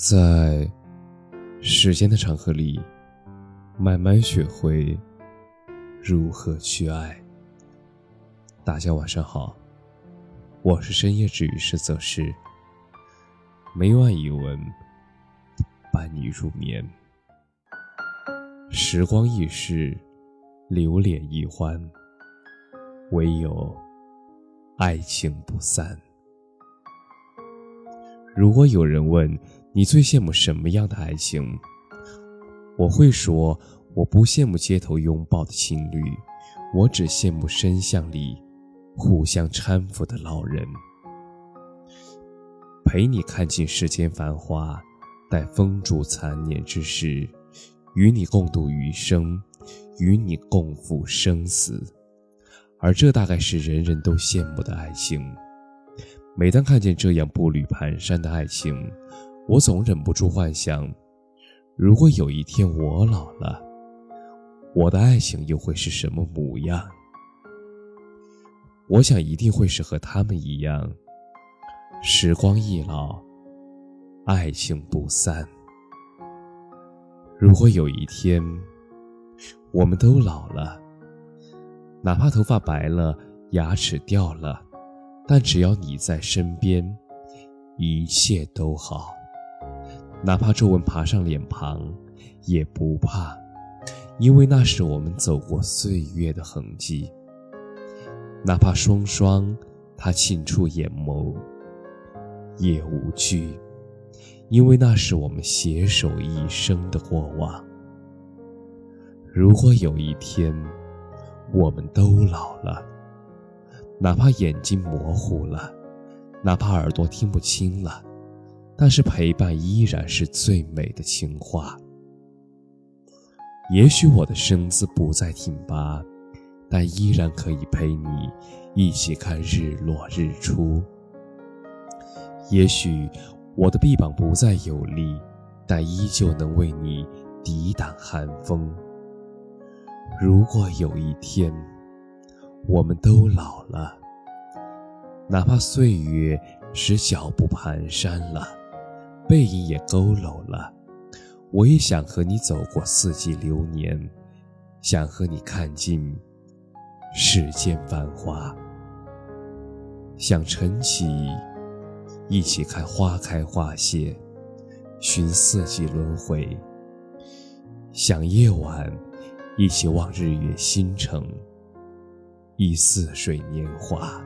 在时间的长河里，慢慢学会如何去爱。大家晚上好，我是深夜治愈师泽师，每晚一文伴你入眠。时光易逝，流连易欢，唯有爱情不散。如果有人问你最羡慕什么样的爱情，我会说我不羡慕街头拥抱的情侣，我只羡慕深巷里互相搀扶的老人。陪你看尽世间繁华，待风烛残年之时，与你共度余生，与你共赴生死。而这大概是人人都羡慕的爱情。每当看见这样步履蹒跚的爱情，我总忍不住幻想：如果有一天我老了，我的爱情又会是什么模样？我想一定会是和他们一样，时光易老，爱情不散。如果有一天我们都老了，哪怕头发白了，牙齿掉了。但只要你在身边，一切都好。哪怕皱纹爬上脸庞，也不怕，因为那是我们走过岁月的痕迹。哪怕双双他沁出眼眸，也无惧，因为那是我们携手一生的过往。如果有一天，我们都老了。哪怕眼睛模糊了，哪怕耳朵听不清了，但是陪伴依然是最美的情话。也许我的身姿不再挺拔，但依然可以陪你一起看日落日出。也许我的臂膀不再有力，但依旧能为你抵挡寒风。如果有一天，我们都老了，哪怕岁月使脚步蹒跚了，背影也佝偻了，我也想和你走过四季流年，想和你看尽世间繁华，想晨起一起看花开花谢，寻四季轮回，想夜晚一起望日月星辰。忆似水年华。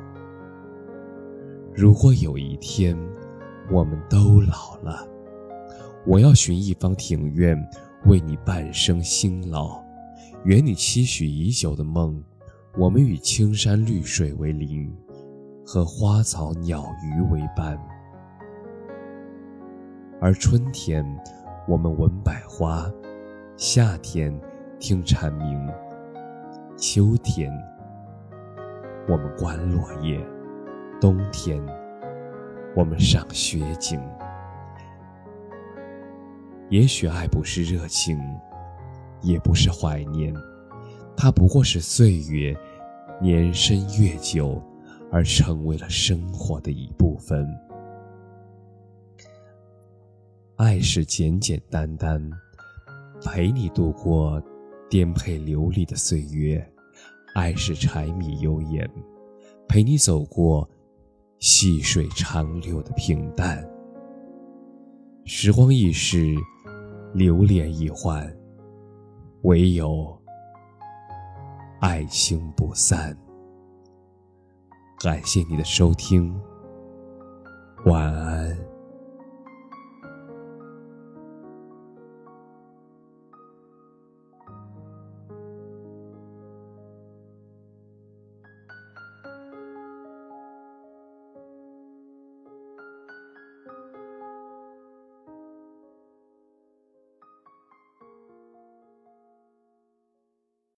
如果有一天我们都老了，我要寻一方庭院，为你半生辛劳，圆你期许已久的梦。我们与青山绿水为邻，和花草鸟鱼为伴。而春天，我们闻百花；夏天，听蝉鸣；秋天。我们观落叶，冬天我们赏雪景。也许爱不是热情，也不是怀念，它不过是岁月年深月久，而成为了生活的一部分。爱是简简单单，陪你度过颠沛流离的岁月。爱是柴米油盐，陪你走过细水长流的平淡。时光易逝，流连易换，唯有爱情不散。感谢你的收听，晚安。